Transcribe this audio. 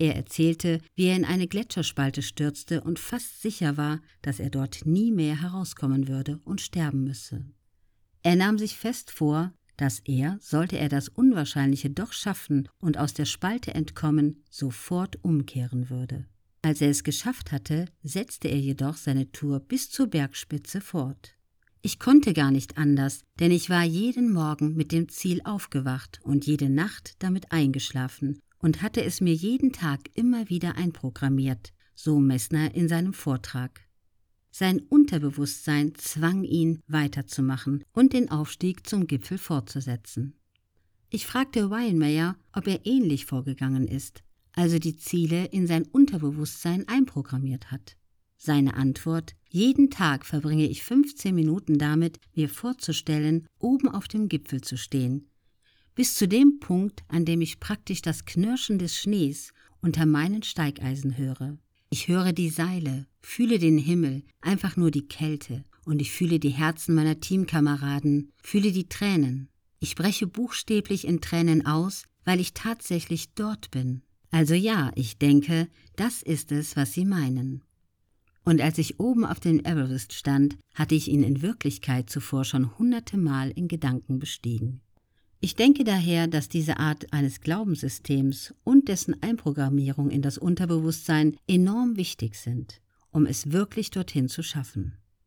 Er erzählte, wie er in eine Gletscherspalte stürzte und fast sicher war, dass er dort nie mehr herauskommen würde und sterben müsse. Er nahm sich fest vor, dass er, sollte er das Unwahrscheinliche doch schaffen und aus der Spalte entkommen, sofort umkehren würde. Als er es geschafft hatte, setzte er jedoch seine Tour bis zur Bergspitze fort. Ich konnte gar nicht anders, denn ich war jeden Morgen mit dem Ziel aufgewacht und jede Nacht damit eingeschlafen und hatte es mir jeden Tag immer wieder einprogrammiert, so Messner in seinem Vortrag. Sein Unterbewusstsein zwang ihn, weiterzumachen und den Aufstieg zum Gipfel fortzusetzen. Ich fragte Weinmeier, ob er ähnlich vorgegangen ist, also die Ziele in sein Unterbewusstsein einprogrammiert hat. Seine Antwort Jeden Tag verbringe ich 15 Minuten damit, mir vorzustellen, oben auf dem Gipfel zu stehen, bis zu dem Punkt, an dem ich praktisch das Knirschen des Schnees unter meinen Steigeisen höre. Ich höre die Seile, fühle den Himmel, einfach nur die Kälte, und ich fühle die Herzen meiner Teamkameraden, fühle die Tränen. Ich breche buchstäblich in Tränen aus, weil ich tatsächlich dort bin. Also ja, ich denke, das ist es, was Sie meinen. Und als ich oben auf dem Everest stand, hatte ich ihn in Wirklichkeit zuvor schon hunderte Mal in Gedanken bestiegen. Ich denke daher, dass diese Art eines Glaubenssystems und dessen Einprogrammierung in das Unterbewusstsein enorm wichtig sind, um es wirklich dorthin zu schaffen.